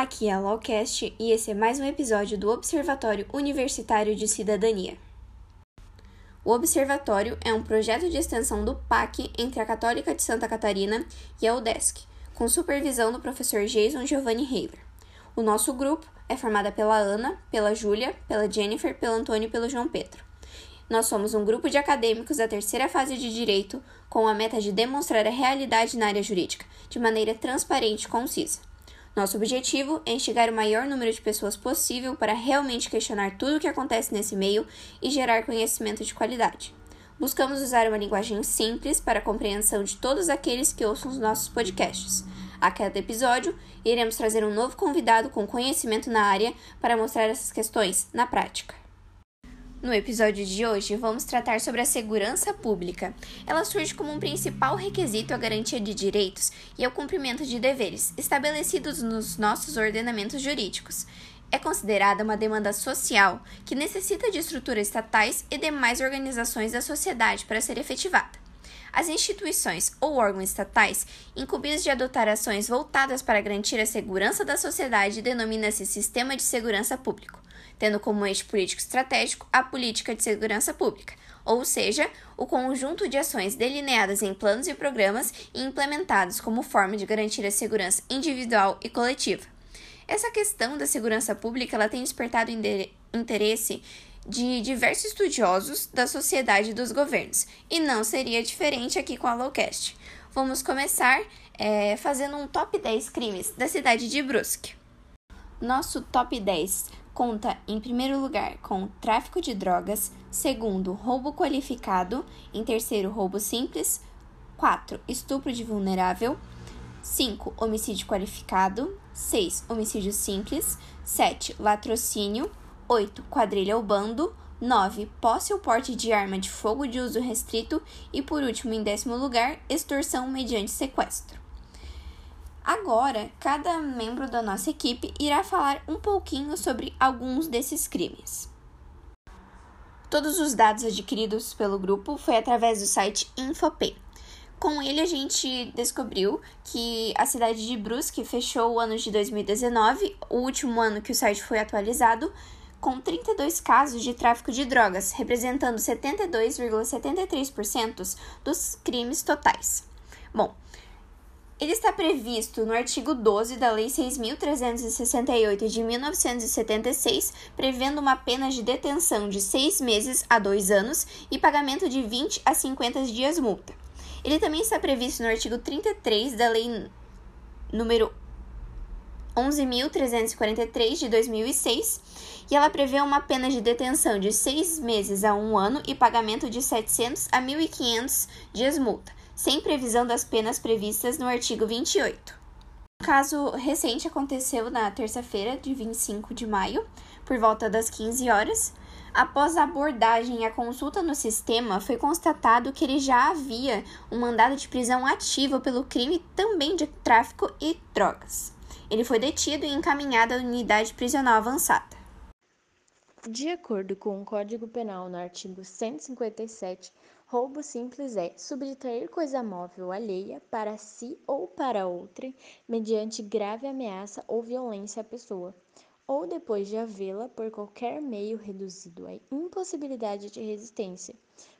Aqui é a Lawcast e esse é mais um episódio do Observatório Universitário de Cidadania. O Observatório é um projeto de extensão do PAC entre a Católica de Santa Catarina e a UDESC, com supervisão do professor Jason Giovanni Heiler. O nosso grupo é formado pela Ana, pela Júlia, pela Jennifer, pelo Antônio e pelo João Pedro. Nós somos um grupo de acadêmicos da terceira fase de Direito com a meta de demonstrar a realidade na área jurídica, de maneira transparente e concisa. Nosso objetivo é instigar o maior número de pessoas possível para realmente questionar tudo o que acontece nesse meio e gerar conhecimento de qualidade. Buscamos usar uma linguagem simples para a compreensão de todos aqueles que ouçam os nossos podcasts. A cada episódio, iremos trazer um novo convidado com conhecimento na área para mostrar essas questões na prática. No episódio de hoje, vamos tratar sobre a segurança pública. Ela surge como um principal requisito à garantia de direitos e ao cumprimento de deveres estabelecidos nos nossos ordenamentos jurídicos. É considerada uma demanda social que necessita de estruturas estatais e demais organizações da sociedade para ser efetivada. As instituições ou órgãos estatais incumbidos de adotar ações voltadas para garantir a segurança da sociedade denomina-se Sistema de Segurança Público tendo como eixo político estratégico a política de segurança pública, ou seja, o conjunto de ações delineadas em planos e programas e implementados como forma de garantir a segurança individual e coletiva. Essa questão da segurança pública ela tem despertado interesse de diversos estudiosos da sociedade e dos governos, e não seria diferente aqui com a Lowcast. Vamos começar é, fazendo um top 10 crimes da cidade de Brusque. Nosso top 10 conta, em primeiro lugar, com tráfico de drogas, segundo, roubo qualificado, em terceiro, roubo simples, 4. Estupro de vulnerável, 5. Homicídio qualificado, 6. Homicídio simples, 7. Latrocínio, 8. Quadrilha ou bando, 9. Posse ou porte de arma de fogo de uso restrito e, por último, em décimo lugar, extorsão mediante sequestro. Agora, cada membro da nossa equipe irá falar um pouquinho sobre alguns desses crimes. Todos os dados adquiridos pelo grupo foi através do site Infopay. Com ele, a gente descobriu que a cidade de Brusque fechou o ano de 2019, o último ano que o site foi atualizado, com 32 casos de tráfico de drogas, representando 72,73% dos crimes totais. Bom, ele está previsto no artigo 12 da Lei 6.368 de 1976, prevendo uma pena de detenção de seis meses a dois anos e pagamento de 20 a 50 dias multa. Ele também está previsto no artigo 33 da Lei número 11.343 de 2006 e ela prevê uma pena de detenção de seis meses a um ano e pagamento de 700 a 1.500 dias multa sem previsão das penas previstas no artigo 28. Um caso recente aconteceu na terça-feira, de 25 de maio, por volta das 15 horas. Após a abordagem e a consulta no sistema, foi constatado que ele já havia um mandado de prisão ativo pelo crime também de tráfico e drogas. Ele foi detido e encaminhado à unidade prisional avançada. De acordo com o Código Penal, no artigo 157, Roubo simples é subtrair coisa móvel alheia para si ou para outrem, mediante grave ameaça ou violência à pessoa, ou depois de havê-la por qualquer meio reduzido à impossibilidade de resistência,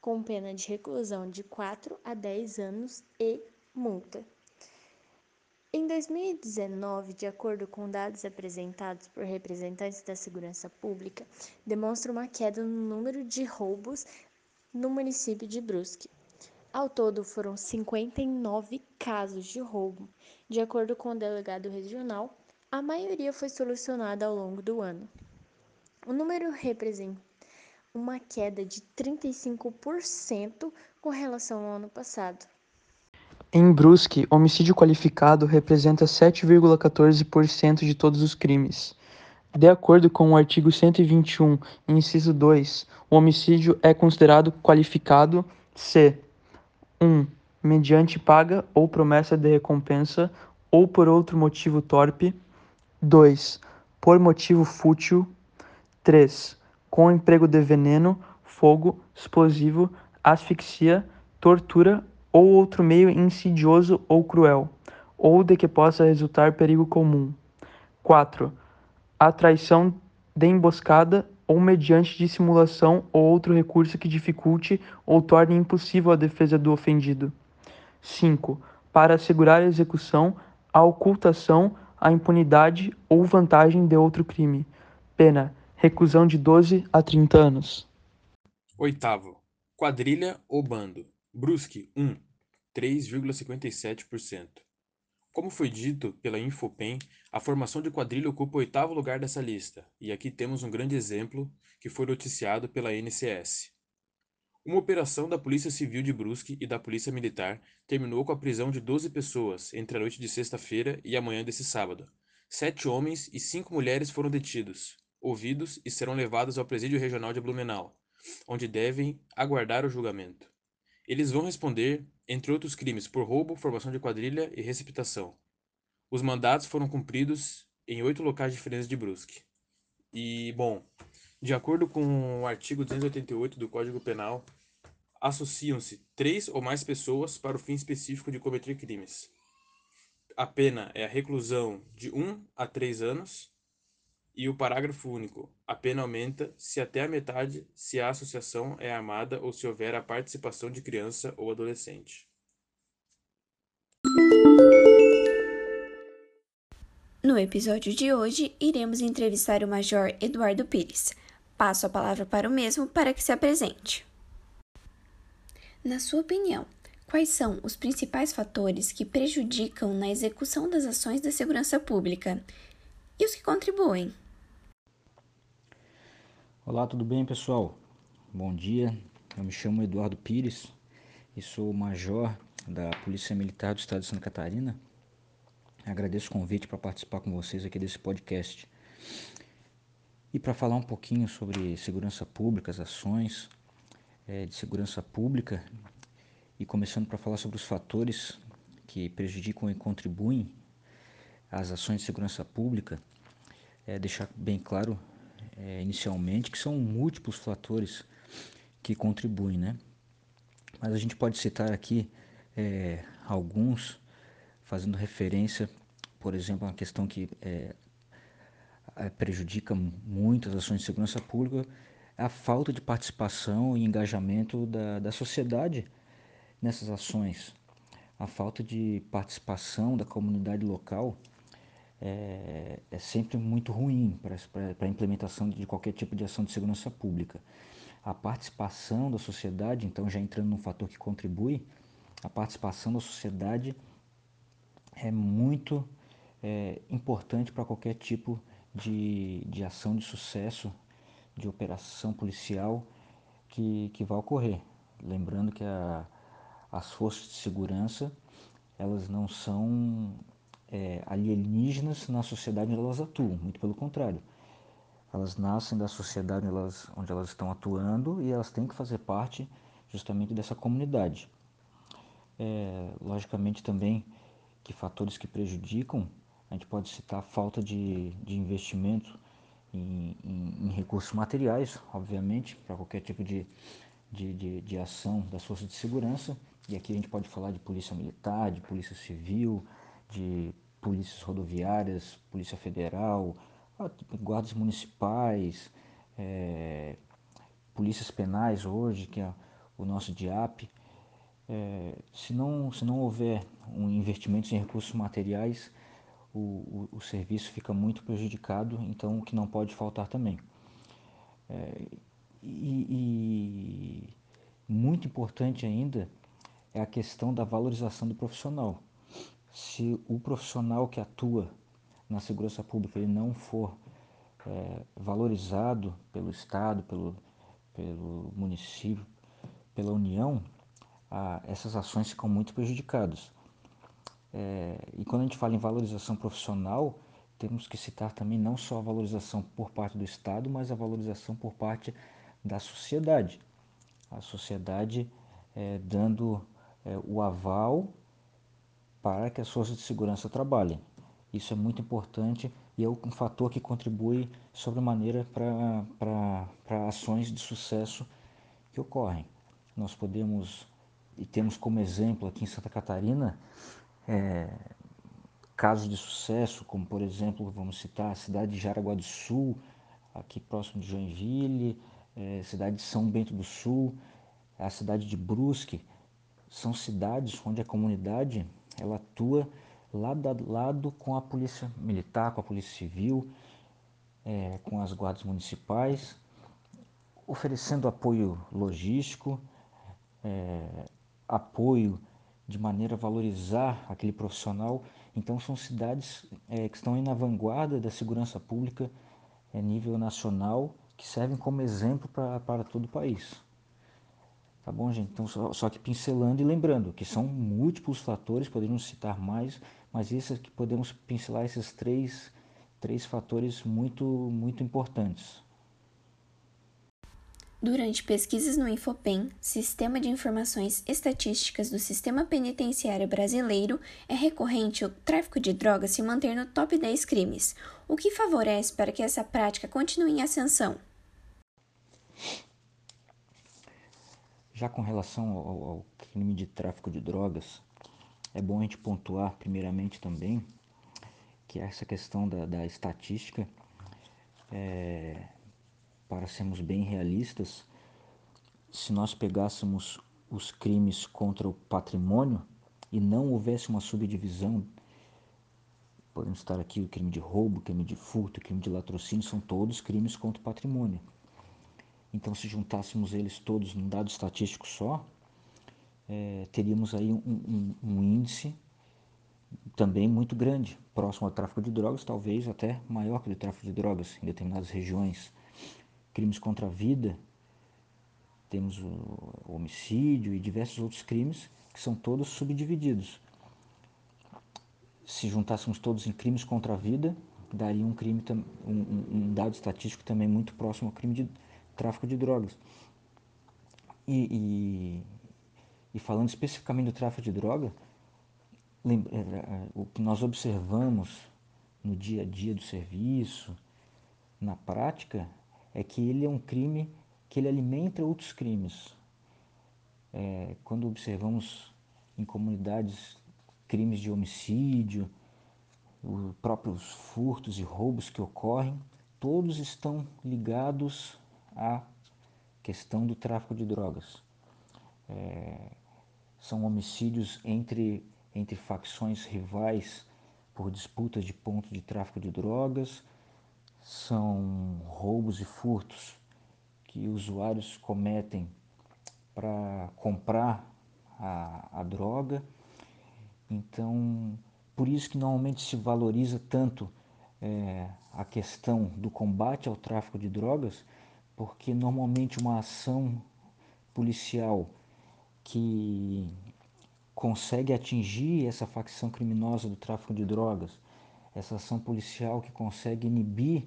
com pena de reclusão de 4 a 10 anos e multa. Em 2019, de acordo com dados apresentados por representantes da segurança pública, demonstra uma queda no número de roubos no município de Brusque. Ao todo, foram 59 casos de roubo. De acordo com o delegado regional, a maioria foi solucionada ao longo do ano. O número representa uma queda de 35% com relação ao ano passado. Em Brusque, homicídio qualificado representa 7,14% de todos os crimes. De acordo com o artigo 121, inciso 2, o homicídio é considerado qualificado se 1. Um, mediante paga ou promessa de recompensa ou por outro motivo torpe. 2. Por motivo fútil. 3. Com emprego de veneno, fogo, explosivo, asfixia, tortura ou outro meio insidioso ou cruel, ou de que possa resultar perigo comum. 4. A traição de emboscada ou mediante dissimulação ou outro recurso que dificulte ou torne impossível a defesa do ofendido. 5. Para assegurar a execução, a ocultação, a impunidade ou vantagem de outro crime. Pena: reclusão de 12 a 30 anos. Oitavo. Quadrilha ou bando. Brusque 1, 3,57%. Como foi dito pela Infopen, a formação de quadrilha ocupa o oitavo lugar dessa lista, e aqui temos um grande exemplo que foi noticiado pela NCS. Uma operação da Polícia Civil de Brusque e da Polícia Militar terminou com a prisão de 12 pessoas entre a noite de sexta-feira e a manhã desse sábado. Sete homens e cinco mulheres foram detidos, ouvidos e serão levados ao Presídio Regional de Blumenau, onde devem aguardar o julgamento. Eles vão responder, entre outros crimes, por roubo, formação de quadrilha e receptação. Os mandatos foram cumpridos em oito locais diferentes de Brusque. E, bom, de acordo com o artigo 288 do Código Penal, associam-se três ou mais pessoas para o fim específico de cometer crimes. A pena é a reclusão de um a três anos e o parágrafo único. A pena aumenta se até a metade se a associação é armada ou se houver a participação de criança ou adolescente. No episódio de hoje, iremos entrevistar o Major Eduardo Pires. Passo a palavra para o mesmo para que se apresente. Na sua opinião, quais são os principais fatores que prejudicam na execução das ações da segurança pública e os que contribuem? Olá, tudo bem, pessoal? Bom dia. Eu me chamo Eduardo Pires e sou major da Polícia Militar do Estado de Santa Catarina. Agradeço o convite para participar com vocês aqui desse podcast. E para falar um pouquinho sobre segurança pública, as ações é, de segurança pública, e começando para falar sobre os fatores que prejudicam e contribuem às ações de segurança pública, é deixar bem claro é, inicialmente que são múltiplos fatores que contribuem, né? Mas a gente pode citar aqui é, alguns, fazendo referência, por exemplo, a questão que é, prejudica muito as ações de segurança pública, a falta de participação e engajamento da, da sociedade nessas ações, a falta de participação da comunidade local é, é sempre muito ruim para a implementação de qualquer tipo de ação de segurança pública. A participação da sociedade, então já entrando num fator que contribui, a participação da sociedade é muito é, importante para qualquer tipo de, de ação de sucesso, de operação policial que, que vai ocorrer. Lembrando que a, as forças de segurança elas não são é, alienígenas na sociedade onde elas atuam, muito pelo contrário. Elas nascem da sociedade onde elas, onde elas estão atuando e elas têm que fazer parte justamente dessa comunidade. É, logicamente também que fatores que prejudicam, a gente pode citar a falta de, de investimento em, em, em recursos materiais, obviamente, para qualquer tipo de, de, de, de ação das forças de segurança. E aqui a gente pode falar de polícia militar, de polícia civil, de polícias rodoviárias, polícia federal, guardas municipais, é, polícias penais hoje, que é o nosso DIAP. É, se, não, se não houver um investimento em recursos materiais, o, o, o, serviço fica muito prejudicado, então o que não pode faltar também. É, e, e muito importante ainda é a questão da valorização do profissional se o profissional que atua na segurança pública ele não for é, valorizado pelo Estado, pelo, pelo município, pela União, a, essas ações ficam muito prejudicadas. É, e quando a gente fala em valorização profissional, temos que citar também não só a valorização por parte do Estado, mas a valorização por parte da sociedade. A sociedade é, dando é, o aval para que as forças de segurança trabalhem. Isso é muito importante e é um fator que contribui sobremaneira para ações de sucesso que ocorrem. Nós podemos, e temos como exemplo aqui em Santa Catarina, é, casos de sucesso, como por exemplo, vamos citar a cidade de Jaraguá do Sul, aqui próximo de Joinville, é, cidade de São Bento do Sul, a cidade de Brusque, são cidades onde a comunidade ela atua lado a lado com a polícia militar, com a polícia civil, é, com as guardas municipais, oferecendo apoio logístico, é, apoio de maneira a valorizar aquele profissional. Então são cidades é, que estão aí na vanguarda da segurança pública a é, nível nacional, que servem como exemplo para todo o país. Tá bom, gente? Então, só, só que pincelando e lembrando que são múltiplos fatores, poderíamos citar mais, mas esses que podemos pincelar esses três, três fatores muito, muito importantes. Durante pesquisas no Infopem, Sistema de Informações Estatísticas do Sistema Penitenciário Brasileiro, é recorrente o tráfico de drogas se manter no top 10 crimes, o que favorece para que essa prática continue em ascensão. Já com relação ao, ao crime de tráfico de drogas, é bom a gente pontuar primeiramente também que essa questão da, da estatística, é, para sermos bem realistas, se nós pegássemos os crimes contra o patrimônio e não houvesse uma subdivisão, podemos estar aqui o crime de roubo, crime de furto, crime de latrocínio, são todos crimes contra o patrimônio. Então, se juntássemos eles todos num dado estatístico só, é, teríamos aí um, um, um, índice também muito grande, próximo ao tráfico de drogas, talvez até maior que o tráfico de drogas em determinadas regiões. Crimes contra a vida, temos o homicídio e diversos outros crimes que são todos subdivididos. Se juntássemos todos em crimes contra a vida, daria um crime um, um dado estatístico também muito próximo ao crime de tráfico de drogas. E, e, e falando especificamente do tráfico de droga, é, é, o que nós observamos no dia a dia do serviço, na prática, é que ele é um crime que ele alimenta outros crimes. É, quando observamos em comunidades crimes de homicídio, os próprios furtos e roubos que ocorrem, todos estão ligados à questão do tráfico de drogas. É, são homicídios entre, entre facções rivais por disputas de ponto de tráfico de drogas, são roubos e furtos que usuários cometem para comprar a, a droga. Então, por isso que normalmente se valoriza tanto é, a questão do combate ao tráfico de drogas, porque normalmente uma ação policial que consegue atingir essa facção criminosa do tráfico de drogas, essa ação policial que consegue inibir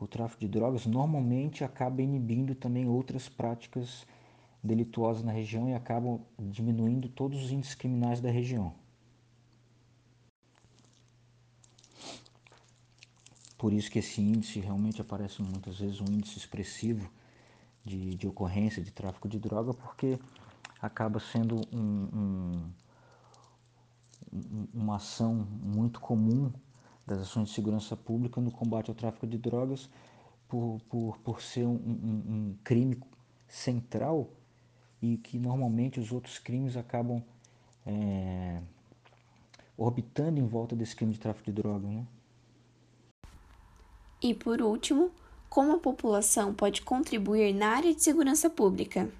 o tráfico de drogas, normalmente acaba inibindo também outras práticas delituosas na região e acabam diminuindo todos os índices criminais da região. Por isso que esse índice realmente aparece muitas vezes um índice expressivo de, de ocorrência de tráfico de droga, porque acaba sendo um, um, uma ação muito comum das ações de segurança pública no combate ao tráfico de drogas, por, por, por ser um, um, crime central e que normalmente os outros crimes acabam é, orbitando em volta desse crime de tráfico de drogas. Né? E por último, como a população pode contribuir na área de segurança pública?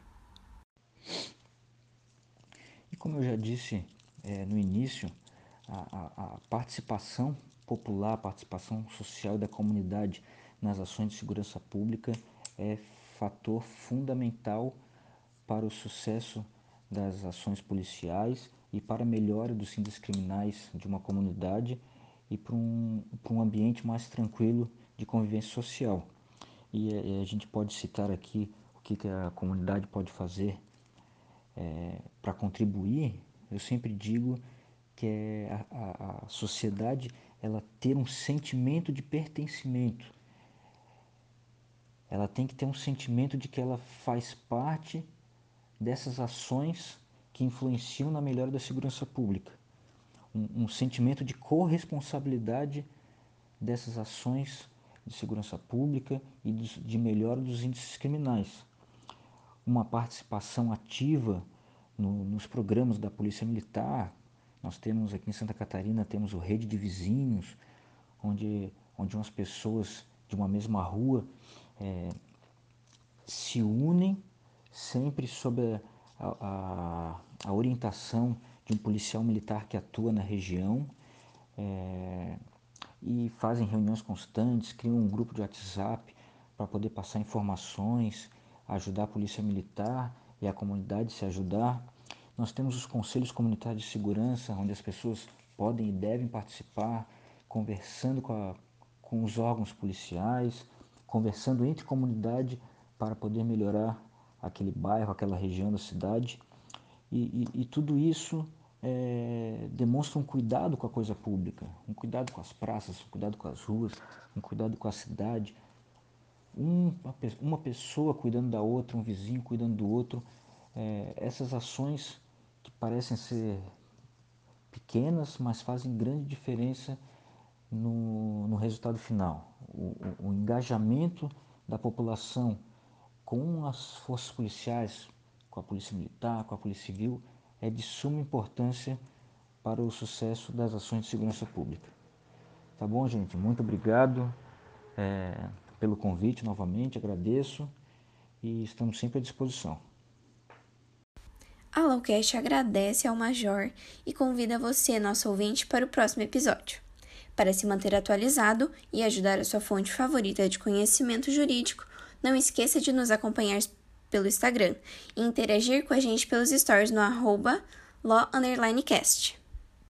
como eu já disse é, no início, a, a, a, participação popular, a participação social da comunidade nas ações de segurança pública é fator fundamental para o sucesso das ações policiais e para a melhora dos índices criminais de uma comunidade e para um, para um ambiente mais tranquilo de convivência social. E a, gente pode citar aqui o que, a comunidade pode fazer é, para contribuir, eu sempre digo que é a, a, a sociedade ela ter um sentimento de pertencimento. Ela tem que ter um sentimento de que ela faz parte dessas ações que influenciam na melhora da segurança pública. um, um sentimento de corresponsabilidade dessas ações de segurança pública e de melhora dos índices criminais. Uma participação ativa no, nos programas da Polícia Militar. Nós temos aqui em Santa Catarina, temos o Rede de Vizinhos, onde, onde umas pessoas de uma mesma rua é, se unem sempre sob a, a, a, orientação de um policial militar que atua na região é, e fazem reuniões constantes, criam um grupo de WhatsApp para poder passar informações, ajudar a polícia militar e a comunidade se ajudar. Nós temos os conselhos comunitários de segurança, onde as pessoas podem e devem participar, conversando com, a, com os órgãos policiais, conversando entre comunidade para poder melhorar aquele bairro, aquela região da cidade. E, e, e tudo isso é, demonstra um cuidado com a coisa pública, um cuidado com as praças, um cuidado com as ruas, um cuidado com a cidade. Um, uma pessoa cuidando da outra, um vizinho cuidando do outro. É, essas ações que parecem ser pequenas, mas fazem grande diferença no, no resultado final. O, o, o engajamento da população com as forças policiais, com a polícia militar, com a polícia civil, é de suma importância para o sucesso das ações de segurança pública. Tá bom, gente? Muito obrigado é, pelo convite novamente, agradeço e estamos sempre à disposição. A Lowcast agradece ao Major e convida você, nosso ouvinte, para o próximo episódio. Para se manter atualizado e ajudar a sua fonte favorita de conhecimento jurídico, não esqueça de nos acompanhar pelo Instagram e interagir com a gente pelos stories no arroba law_cast.